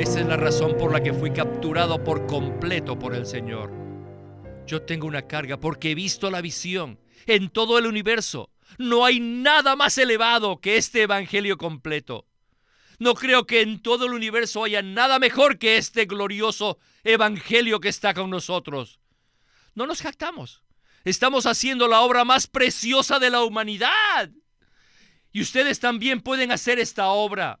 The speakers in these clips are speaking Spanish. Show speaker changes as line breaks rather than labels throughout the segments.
Esa es la razón por la que fui capturado por completo por el Señor. Yo tengo una carga porque he visto la visión en todo el universo. No hay nada más elevado que este Evangelio completo. No creo que en todo el universo haya nada mejor que este glorioso Evangelio que está con nosotros. No nos jactamos. Estamos haciendo la obra más preciosa de la humanidad. Y ustedes también pueden hacer esta obra.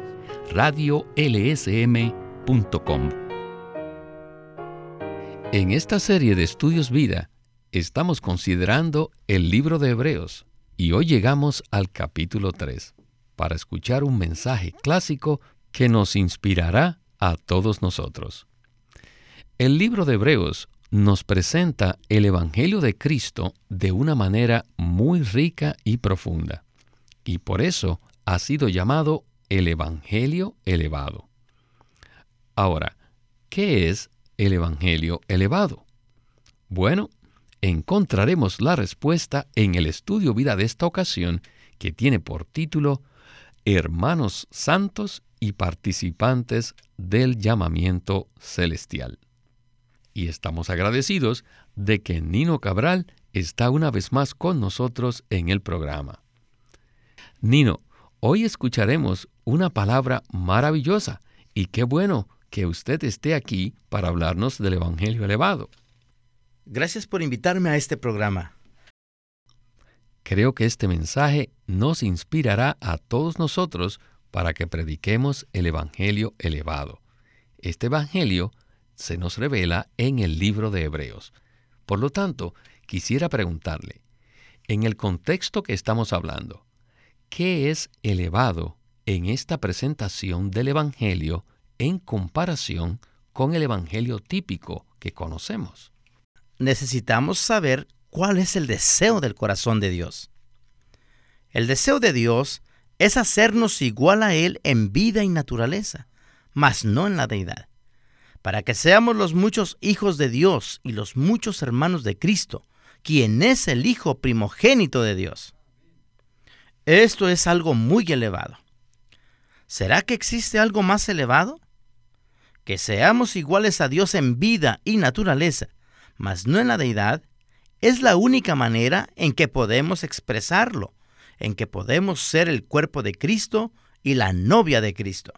radiolsm.com En esta serie de Estudios Vida estamos considerando el libro de Hebreos y hoy llegamos al capítulo 3 para escuchar un mensaje clásico que nos inspirará a todos nosotros. El libro de Hebreos nos presenta el Evangelio de Cristo de una manera muy rica y profunda, y por eso ha sido llamado el Evangelio elevado. Ahora, ¿qué es el Evangelio elevado? Bueno, encontraremos la respuesta en el estudio vida de esta ocasión que tiene por título Hermanos Santos y participantes del llamamiento celestial y estamos agradecidos de que Nino Cabral está una vez más con nosotros en el programa. Nino, hoy escucharemos una palabra maravillosa y qué bueno que usted esté aquí para hablarnos del Evangelio elevado.
Gracias por invitarme a este programa.
Creo que este mensaje nos inspirará a todos nosotros para que prediquemos el Evangelio elevado. Este Evangelio se nos revela en el libro de Hebreos. Por lo tanto, quisiera preguntarle, en el contexto que estamos hablando, ¿qué es elevado en esta presentación del Evangelio en comparación con el Evangelio típico que conocemos?
Necesitamos saber cuál es el deseo del corazón de Dios. El deseo de Dios es hacernos igual a Él en vida y naturaleza, mas no en la deidad para que seamos los muchos hijos de Dios y los muchos hermanos de Cristo, quien es el Hijo primogénito de Dios. Esto es algo muy elevado. ¿Será que existe algo más elevado? Que seamos iguales a Dios en vida y naturaleza, mas no en la deidad, es la única manera en que podemos expresarlo, en que podemos ser el cuerpo de Cristo y la novia de Cristo.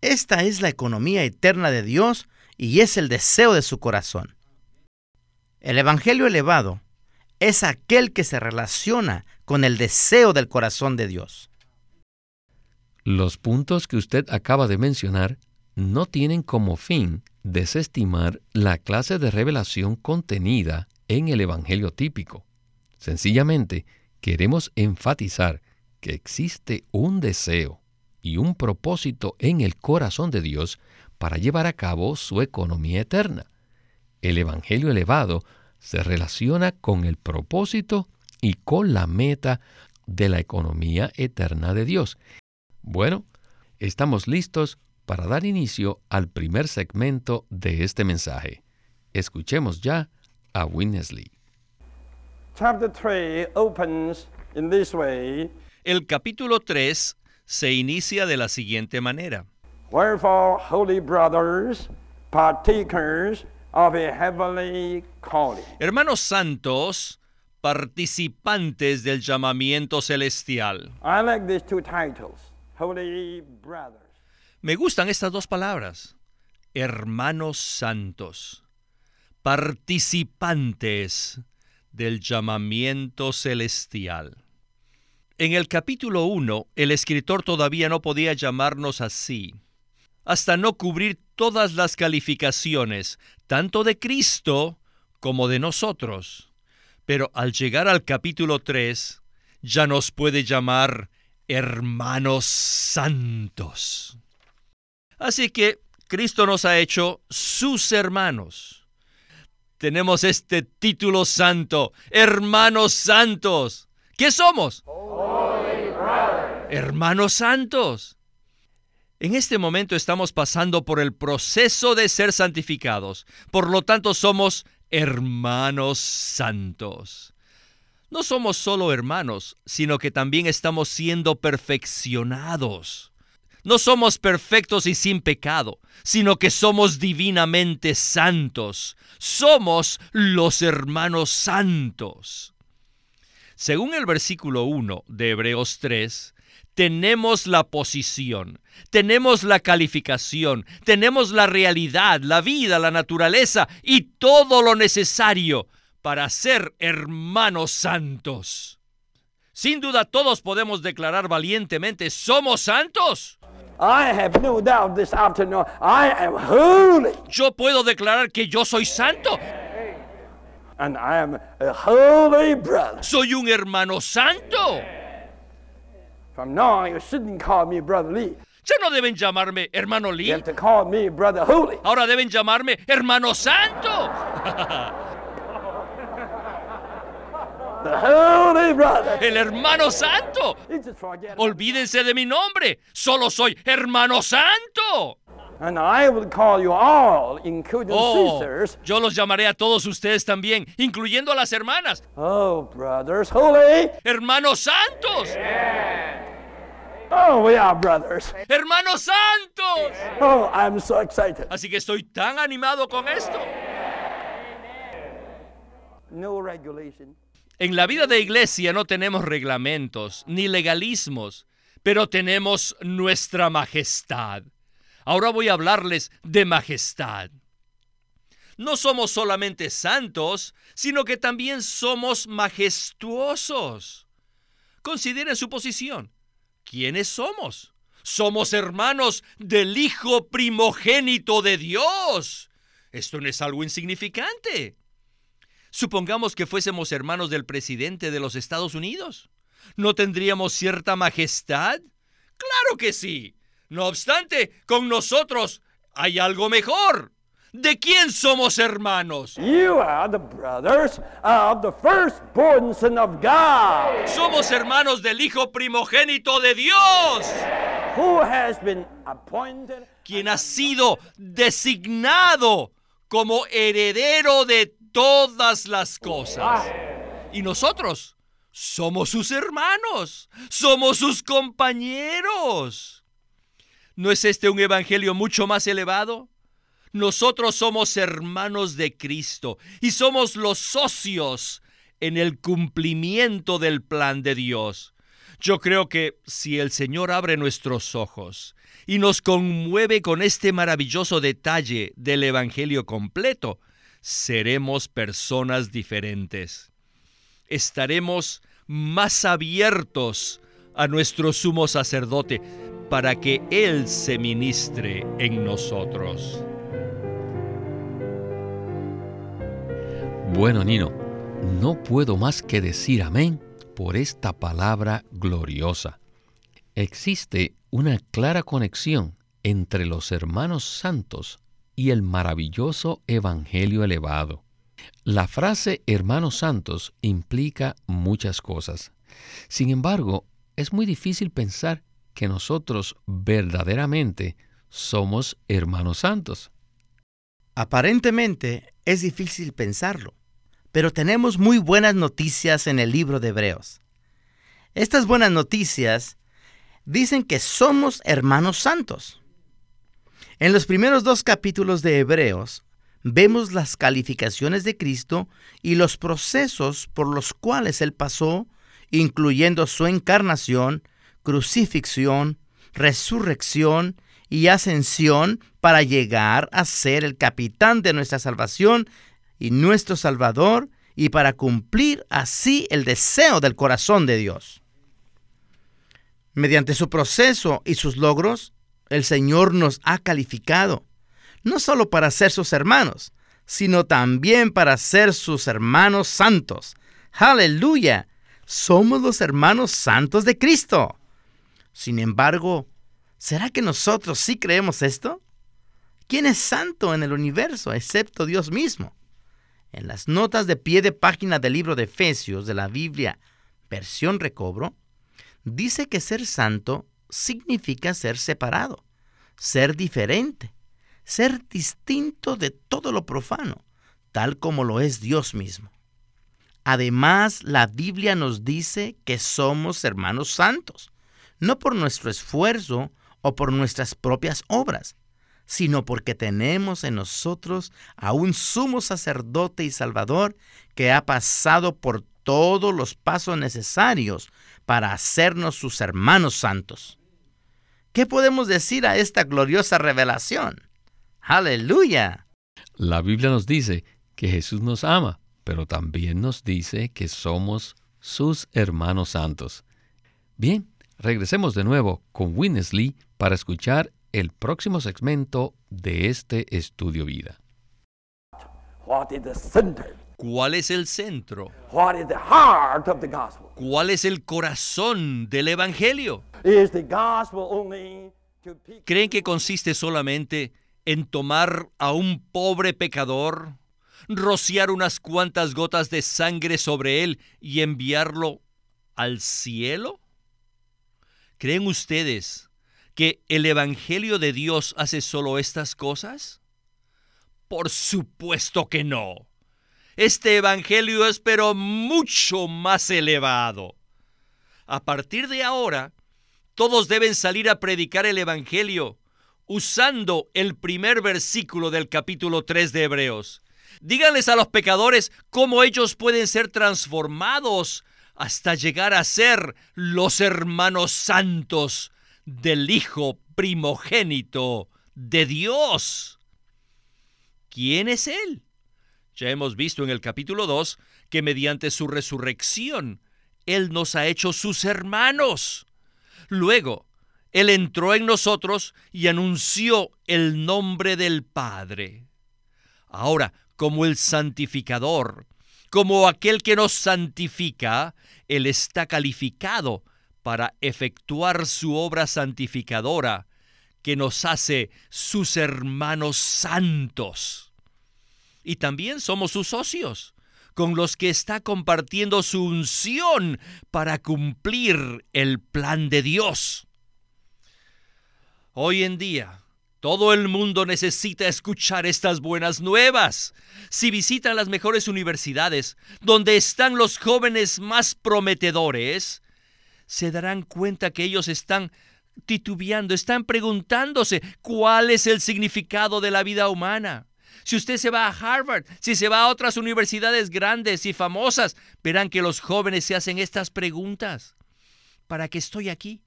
Esta es la economía eterna de Dios y es el deseo de su corazón. El Evangelio elevado es aquel que se relaciona con el deseo del corazón de Dios.
Los puntos que usted acaba de mencionar no tienen como fin desestimar la clase de revelación contenida en el Evangelio típico. Sencillamente, queremos enfatizar que existe un deseo y un propósito en el corazón de Dios para llevar a cabo su economía eterna. El Evangelio elevado se relaciona con el propósito y con la meta de la economía eterna de Dios. Bueno, estamos listos para dar inicio al primer segmento de este mensaje. Escuchemos ya a Winnesley.
El capítulo 3 se inicia de la siguiente manera. Hermanos santos, participantes del llamamiento celestial. Me gustan estas dos palabras. Hermanos santos, participantes del llamamiento celestial. En el capítulo 1, el escritor todavía no podía llamarnos así, hasta no cubrir todas las calificaciones, tanto de Cristo como de nosotros. Pero al llegar al capítulo 3, ya nos puede llamar hermanos santos. Así que Cristo nos ha hecho sus hermanos. Tenemos este título santo, hermanos santos. ¿Qué somos? Hermanos santos. En este momento estamos pasando por el proceso de ser santificados. Por lo tanto, somos hermanos santos. No somos solo hermanos, sino que también estamos siendo perfeccionados. No somos perfectos y sin pecado, sino que somos divinamente santos. Somos los hermanos santos. Según el versículo 1 de Hebreos 3, tenemos la posición, tenemos la calificación, tenemos la realidad, la vida, la naturaleza y todo lo necesario para ser hermanos santos. Sin duda todos podemos declarar valientemente, ¿somos santos? Yo puedo declarar que yo soy santo. Soy un hermano santo.
From now on, you shouldn't call me Brother Lee.
Ya no deben llamarme hermano Lee.
You have to call me Brother Holy.
Ahora deben llamarme hermano santo.
The Holy Brother.
El hermano santo. Olvídense de mi nombre. Solo soy hermano santo.
And I will call you all, including
Oh,
sisters.
yo los llamaré a todos ustedes también, incluyendo a las hermanas.
Oh, brothers, holy.
Hermanos santos.
Oh, we are brothers.
Hermanos santos.
Oh, I'm so excited.
Así que estoy tan animado con esto.
No regulation.
En la vida de iglesia no tenemos reglamentos ni legalismos, pero tenemos nuestra majestad. Ahora voy a hablarles de majestad. No somos solamente santos, sino que también somos majestuosos. Consideren su posición. ¿Quiénes somos? Somos hermanos del Hijo primogénito de Dios. Esto no es algo insignificante. Supongamos que fuésemos hermanos del presidente de los Estados Unidos. ¿No tendríamos cierta majestad? Claro que sí. No obstante, con nosotros hay algo mejor. ¿De quién somos hermanos?
You are the brothers of the firstborn Son of God,
Somos hermanos del Hijo primogénito de Dios,
who has been appointed
quien ha sido designado como heredero de todas las cosas. Y nosotros somos sus hermanos, somos sus compañeros. ¿No es este un evangelio mucho más elevado? Nosotros somos hermanos de Cristo y somos los socios en el cumplimiento del plan de Dios. Yo creo que si el Señor abre nuestros ojos y nos conmueve con este maravilloso detalle del Evangelio completo, seremos personas diferentes. Estaremos más abiertos a nuestro sumo sacerdote para que Él se ministre en nosotros.
Bueno, Nino, no puedo más que decir amén por esta palabra gloriosa. Existe una clara conexión entre los hermanos santos y el maravilloso Evangelio elevado. La frase hermanos santos implica muchas cosas. Sin embargo, es muy difícil pensar que nosotros verdaderamente somos hermanos santos.
Aparentemente es difícil pensarlo, pero tenemos muy buenas noticias en el libro de Hebreos. Estas buenas noticias dicen que somos hermanos santos. En los primeros dos capítulos de Hebreos vemos las calificaciones de Cristo y los procesos por los cuales Él pasó, incluyendo su encarnación, crucifixión, resurrección y ascensión para llegar a ser el capitán de nuestra salvación y nuestro Salvador y para cumplir así el deseo del corazón de Dios. Mediante su proceso y sus logros, el Señor nos ha calificado, no solo para ser sus hermanos, sino también para ser sus hermanos santos. Aleluya, somos los hermanos santos de Cristo. Sin embargo, ¿será que nosotros sí creemos esto? ¿Quién es santo en el universo excepto Dios mismo? En las notas de pie de página del libro de Efesios de la Biblia, versión recobro, dice que ser santo significa ser separado, ser diferente, ser distinto de todo lo profano, tal como lo es Dios mismo. Además, la Biblia nos dice que somos hermanos santos, no por nuestro esfuerzo o por nuestras propias obras, sino porque tenemos en nosotros a un sumo sacerdote y salvador que ha pasado por todos los pasos necesarios para hacernos sus hermanos santos. ¿Qué podemos decir a esta gloriosa revelación? Aleluya.
La Biblia nos dice que Jesús nos ama, pero también nos dice que somos sus hermanos santos. Bien, regresemos de nuevo con Winnesley para escuchar el próximo segmento de este estudio vida.
What is the center?
¿Cuál es el centro?
What is the heart of the gospel?
¿Cuál es el corazón del Evangelio?
Is the gospel only to pick
¿Creen que consiste solamente en tomar a un pobre pecador, rociar unas cuantas gotas de sangre sobre él y enviarlo al cielo? ¿Creen ustedes que el Evangelio de Dios hace solo estas cosas? Por supuesto que no. Este Evangelio es pero mucho más elevado. A partir de ahora, todos deben salir a predicar el Evangelio usando el primer versículo del capítulo 3 de Hebreos. Díganles a los pecadores cómo ellos pueden ser transformados hasta llegar a ser los hermanos santos del Hijo primogénito de Dios. ¿Quién es Él? Ya hemos visto en el capítulo 2 que mediante su resurrección Él nos ha hecho sus hermanos. Luego, Él entró en nosotros y anunció el nombre del Padre. Ahora, como el santificador, como aquel que nos santifica, Él está calificado para efectuar su obra santificadora, que nos hace sus hermanos santos. Y también somos sus socios, con los que está compartiendo su unción para cumplir el plan de Dios. Hoy en día, todo el mundo necesita escuchar estas buenas nuevas. Si visitan las mejores universidades, donde están los jóvenes más prometedores, se darán cuenta que ellos están titubeando, están preguntándose cuál es el significado de la vida humana. Si usted se va a Harvard, si se va a otras universidades grandes y famosas, verán que los jóvenes se hacen estas preguntas. ¿Para qué estoy aquí?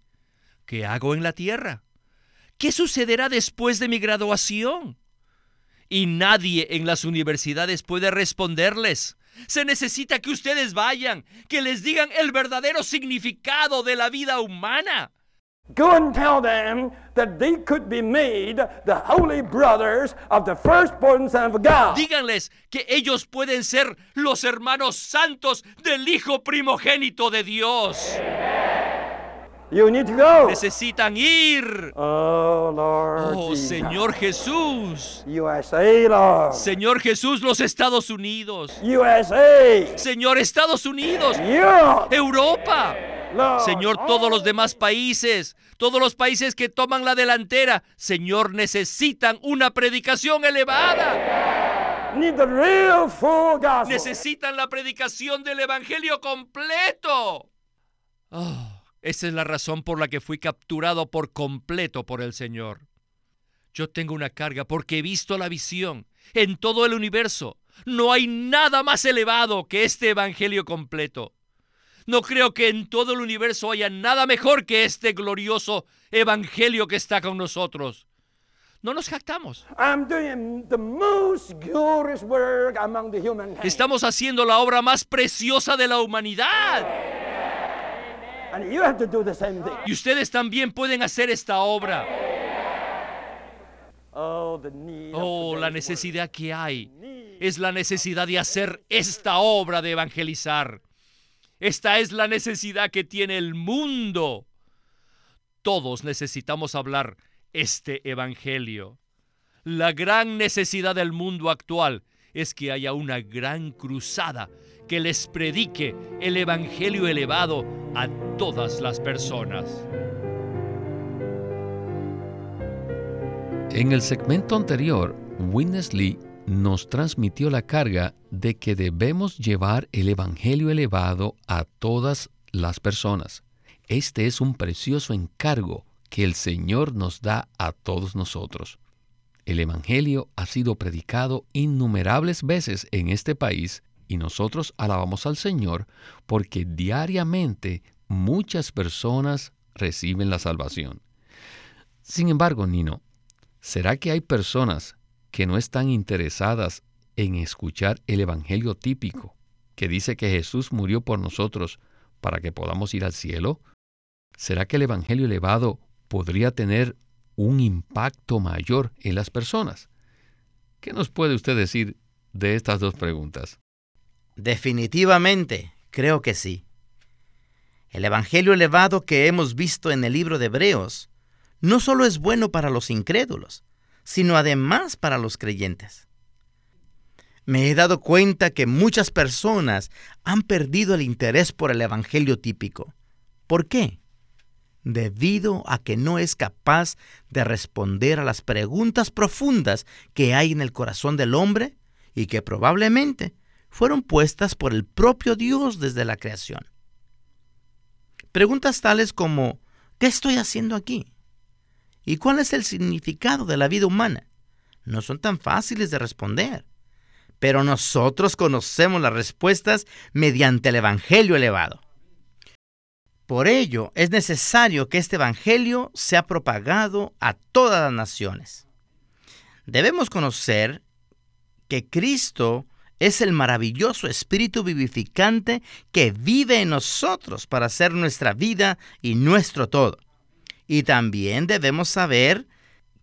¿Qué hago en la tierra? ¿Qué sucederá después de mi graduación? Y nadie en las universidades puede responderles. Se necesita que ustedes vayan, que les digan el verdadero significado de la vida humana.
Go and tell them that they could be made the holy brothers of the firstborn Son of God.
Díganles que ellos pueden ser los hermanos santos del Hijo primogénito de Dios.
You need to go.
Necesitan ir.
Oh, Lord.
Oh. Señor Jesús.
USA, Lord.
Señor Jesús, los Estados Unidos.
USA.
Señor Estados Unidos.
Europe.
Europa.
Lord.
Señor, todos los demás países, todos los países que toman la delantera, Señor, necesitan una predicación elevada.
Need the real full gospel.
Necesitan la predicación del Evangelio completo. Oh, esa es la razón por la que fui capturado por completo por el Señor. Yo tengo una carga porque he visto la visión. En todo el universo no hay nada más elevado que este Evangelio completo. No creo que en todo el universo haya nada mejor que este glorioso Evangelio que está con nosotros. No nos jactamos. Estamos haciendo la obra más preciosa de la humanidad.
And you have to do the same thing.
Y ustedes también pueden hacer esta obra.
Oh, the need of
Oh, la necesidad que hay es la necesidad de hacer esta obra de evangelizar. Esta es la necesidad que tiene el mundo. todos necesitamos hablar este Evangelio. La gran necesidad del mundo actual es que haya una gran cruzada que les predique el Evangelio elevado a todas las personas.
En el segmento anterior, Witness Lee nos transmitió la carga de que debemos llevar el Evangelio elevado a todas las personas. Este es un precioso encargo que el Señor nos da a todos nosotros. El Evangelio ha sido predicado innumerables veces en este país y nosotros alabamos al Señor porque diariamente muchas personas reciben la salvación. Sin embargo, Nino, ¿será que hay personas que no están interesadas en escuchar el Evangelio típico que dice que Jesús murió por nosotros para que podamos ir al cielo? ¿Será que el Evangelio elevado podría tener un impacto mayor en las personas? ¿Qué nos puede usted decir de estas dos preguntas?
Definitivamente, creo que sí. El Evangelio elevado que hemos visto en el libro de Hebreos no solo es bueno para los incrédulos, sino además para los creyentes. Me he dado cuenta que muchas personas han perdido el interés por el Evangelio típico. ¿Por qué? Debido a que no es capaz de responder a las preguntas profundas que hay en el corazón del hombre y que probablemente fueron puestas por el propio Dios desde la creación. Preguntas tales como, ¿qué estoy haciendo aquí? ¿Y cuál es el significado de la vida humana? No son tan fáciles de responder. Pero nosotros conocemos las respuestas mediante el Evangelio elevado. Por ello es necesario que este Evangelio sea propagado a todas las naciones. Debemos conocer que Cristo es el maravilloso Espíritu vivificante que vive en nosotros para hacer nuestra vida y nuestro todo. Y también debemos saber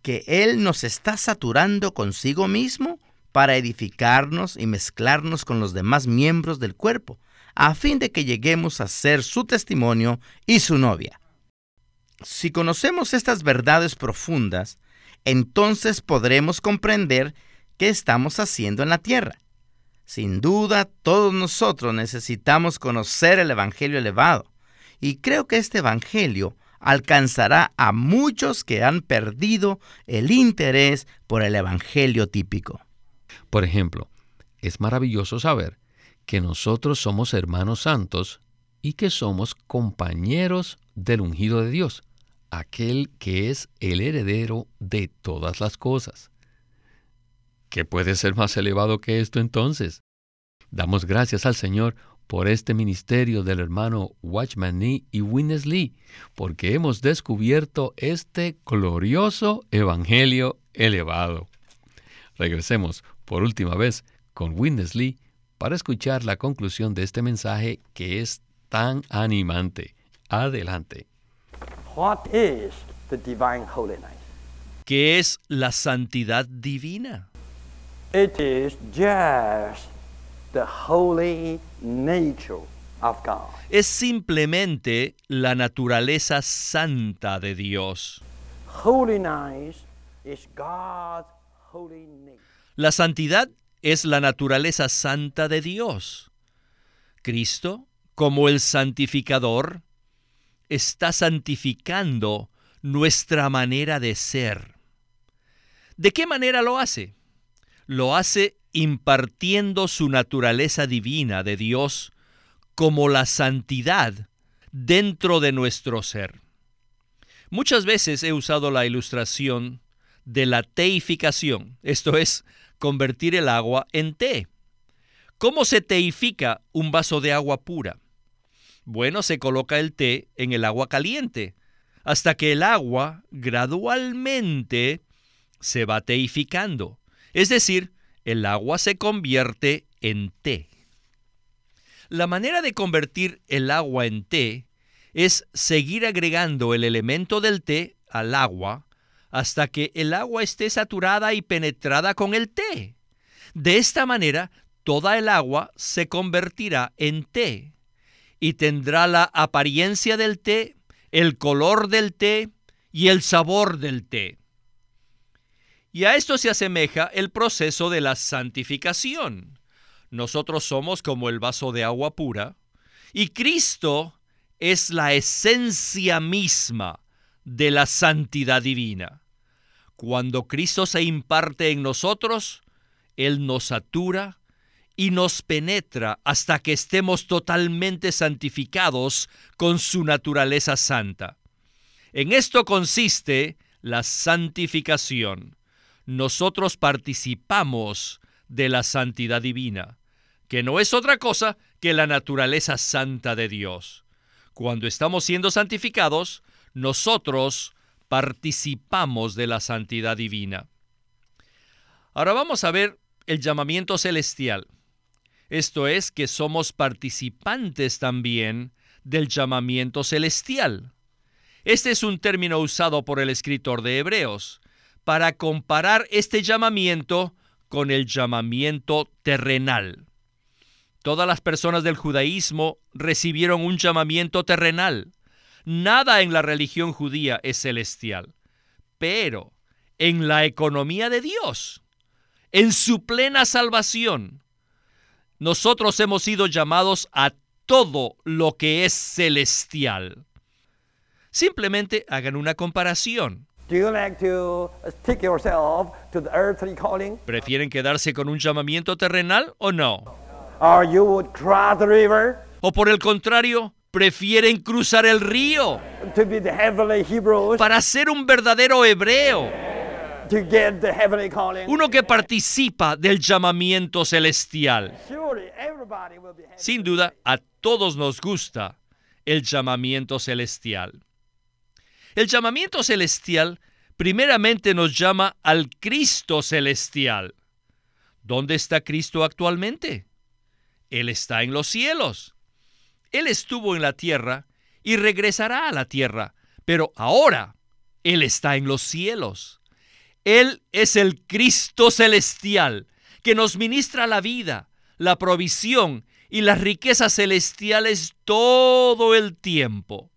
que Él nos está saturando consigo mismo para edificarnos y mezclarnos con los demás miembros del cuerpo, a fin de que lleguemos a ser su testimonio y su novia. Si conocemos estas verdades profundas, entonces podremos comprender qué estamos haciendo en la tierra. Sin duda, todos nosotros necesitamos conocer el Evangelio elevado, y creo que este Evangelio alcanzará a muchos que han perdido el interés por el Evangelio típico.
Por ejemplo, es maravilloso saber que nosotros somos hermanos santos y que somos compañeros del ungido de Dios, aquel que es el heredero de todas las cosas. ¿Qué puede ser más elevado que esto entonces? Damos gracias al Señor por este ministerio del hermano Watchman Nee y Witness Lee, porque hemos descubierto este glorioso evangelio elevado. Regresemos por última vez con Witness Lee para escuchar la conclusión de este mensaje que es tan animante. Adelante.
What is the divine holiness?
¿Qué es la santidad divina?
It is just the holy nature of God.
Es simplemente la naturaleza santa de Dios.
Holiness is God's holy nature.
La santidad es la naturaleza santa de Dios. Cristo, como el santificador, está santificando nuestra manera de ser. ¿De qué manera lo hace? Lo hace impartiendo su naturaleza divina de Dios como la santidad dentro de nuestro ser. Muchas veces he usado la ilustración de la teificación, esto es, convertir el agua en té. ¿Cómo se teifica un vaso de agua pura? Bueno, se coloca el té en el agua caliente, hasta que el agua gradualmente se va teificando, es decir, el agua se convierte en té. La manera de convertir el agua en té es seguir agregando el elemento del té al agua hasta que el agua esté saturada y penetrada con el té. De esta manera, toda el agua se convertirá en té y tendrá la apariencia del té el color del té y el sabor del té. Y a esto se asemeja el proceso de la santificación. Nosotros somos como el vaso de agua pura y Cristo es la esencia misma de la santidad divina. Cuando Cristo se imparte en nosotros, Él nos satura y nos penetra hasta que estemos totalmente santificados con su naturaleza santa. En esto consiste la santificación. Nosotros participamos de la santidad divina, que no es otra cosa que la naturaleza santa de Dios. Cuando estamos siendo santificados, nosotros participamos de la santidad divina. Ahora vamos a ver el llamamiento celestial. Esto es que somos participantes también del llamamiento celestial. Este es un término usado por el escritor de Hebreos para comparar este llamamiento con el llamamiento terrenal. Todas las personas del judaísmo recibieron un llamamiento terrenal. Nada en la religión judía es celestial, pero en la economía de Dios, en su plena salvación, nosotros hemos sido llamados a todo lo que es celestial. Simplemente hagan una comparación. ¿Prefieren quedarse con un llamamiento terrenal o no? ¿O por el contrario, prefieren cruzar el río para ser un verdadero hebreo? Uno que participa del llamamiento celestial. Sin duda, a todos nos gusta el llamamiento celestial. El llamamiento celestial primeramente nos llama al Cristo celestial. ¿Dónde está Cristo actualmente? Él está en los cielos. Él estuvo en la tierra y regresará a la tierra, pero ahora Él está en los cielos. Él es el Cristo celestial que nos ministra la vida, la provisión y las riquezas celestiales todo el tiempo,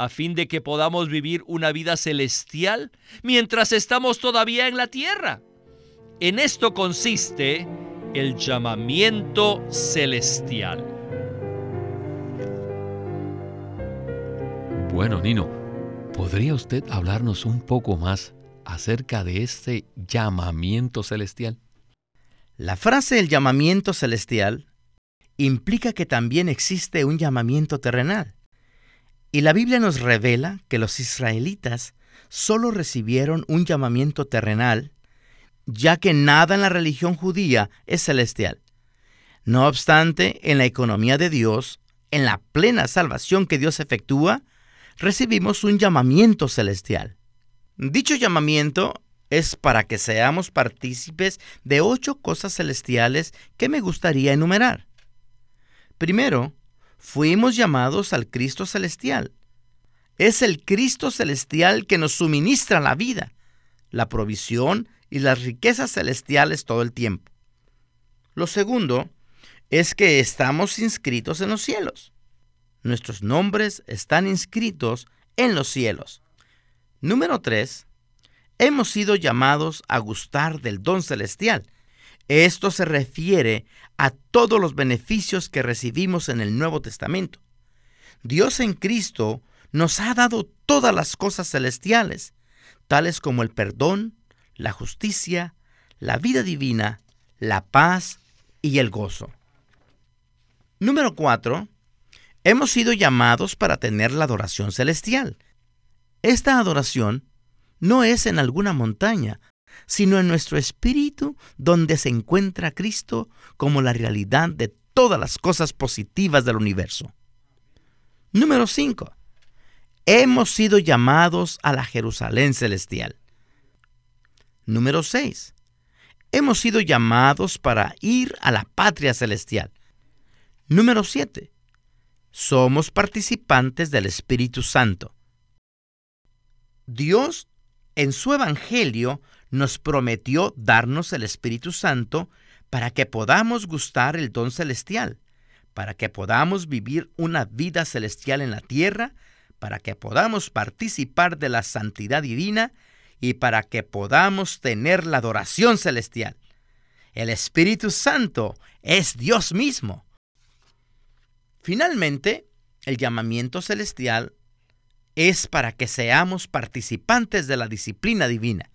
a fin de que podamos vivir una vida celestial mientras estamos todavía en la tierra. En esto consiste el llamamiento celestial.
Bueno, Nino, ¿podría usted hablarnos un poco más acerca de este llamamiento celestial?
La frase el llamamiento celestial implica que también existe un llamamiento terrenal. Y la Biblia nos revela que los israelitas solo recibieron un llamamiento terrenal, ya que nada en la religión judía es celestial. No obstante, en la economía de Dios, en la plena salvación que Dios efectúa, recibimos un llamamiento celestial. Dicho llamamiento es para que seamos partícipes de ocho cosas celestiales que me gustaría enumerar. Primero, fuimos llamados al Cristo celestial. Es el Cristo celestial que nos suministra la vida, la provisión y las riquezas celestiales todo el tiempo. Lo segundo es que estamos inscritos en los cielos. Nuestros nombres están inscritos en los cielos. Número 3. Hemos sido llamados a gustar del don celestial. Esto se refiere a todos los beneficios que recibimos en el Nuevo Testamento. Dios en Cristo nos ha dado todas las cosas celestiales, tales como el perdón, la justicia, la vida divina, la paz y el gozo. Número 4. Hemos sido llamados para tener la adoración celestial. Esta adoración no es en alguna montaña, sino en nuestro espíritu donde se encuentra Cristo como la realidad de todas las cosas positivas del universo. Número 5. Hemos sido llamados a la Jerusalén celestial. Número 6. Hemos sido llamados para ir a la patria celestial. Número 7. Somos participantes del Espíritu Santo. Dios en su Evangelio nos prometió darnos el Espíritu Santo para que podamos gustar el don celestial, para que podamos vivir una vida celestial en la tierra, para que podamos participar de la santidad divina y para que podamos tener la adoración celestial. El Espíritu Santo es Dios mismo. Finalmente, el llamamiento celestial es para que seamos participantes de la disciplina divina.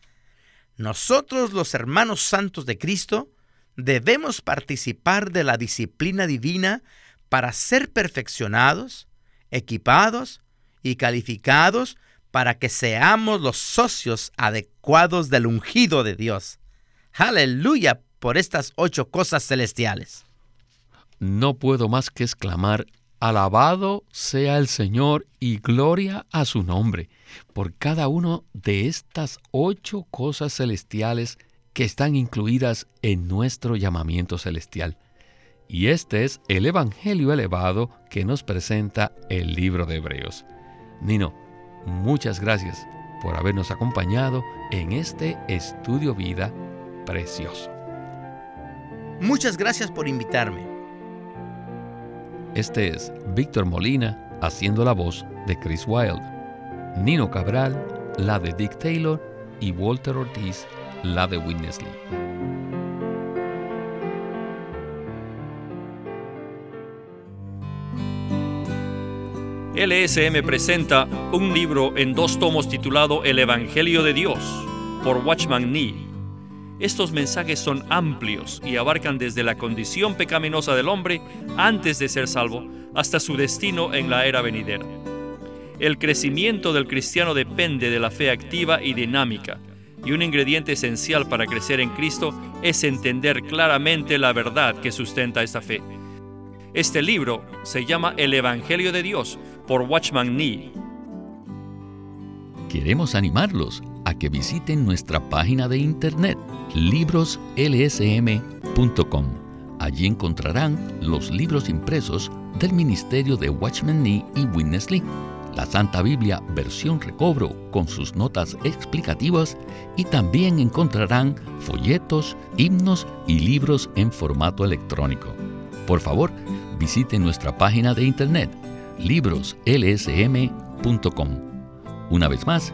Nosotros los hermanos santos de Cristo debemos participar de la disciplina divina para ser perfeccionados, equipados y calificados para que seamos los socios adecuados del ungido de Dios. Aleluya por estas ocho cosas celestiales.
No puedo más que exclamar, alabado sea el Señor y gloria a su nombre, por cada uno de estas ocho cosas celestiales que están incluidas en nuestro llamamiento celestial. Y este es el Evangelio elevado que nos presenta el libro de Hebreos. Nino, muchas gracias por habernos acompañado en este estudio vida precioso.
Muchas gracias por invitarme.
Este es Víctor Molina haciendo la voz de Chris Wilde, Nino Cabral, la de Dick Taylor y Walter Ortiz, la de Witness Lee.
LSM presenta un libro en dos tomos titulado El Evangelio de Dios por Watchman Nee. Estos mensajes son amplios y abarcan desde la condición pecaminosa del hombre antes de ser salvo hasta su destino en la era venidera. El crecimiento del cristiano depende de la fe activa y dinámica, y un ingrediente esencial para crecer en Cristo es entender claramente la verdad que sustenta esta fe. Este libro se llama El Evangelio de Dios por Watchman Nee.
Queremos animarlos a que visiten nuestra página de internet libroslsm.com. Allí encontrarán los libros impresos del ministerio de Watchman Nee y Witness Lee, la Santa Biblia versión recobro con sus notas explicativas y también encontrarán folletos, himnos y libros en formato electrónico. Por favor, visiten nuestra página de internet libroslsm.com. Una vez más,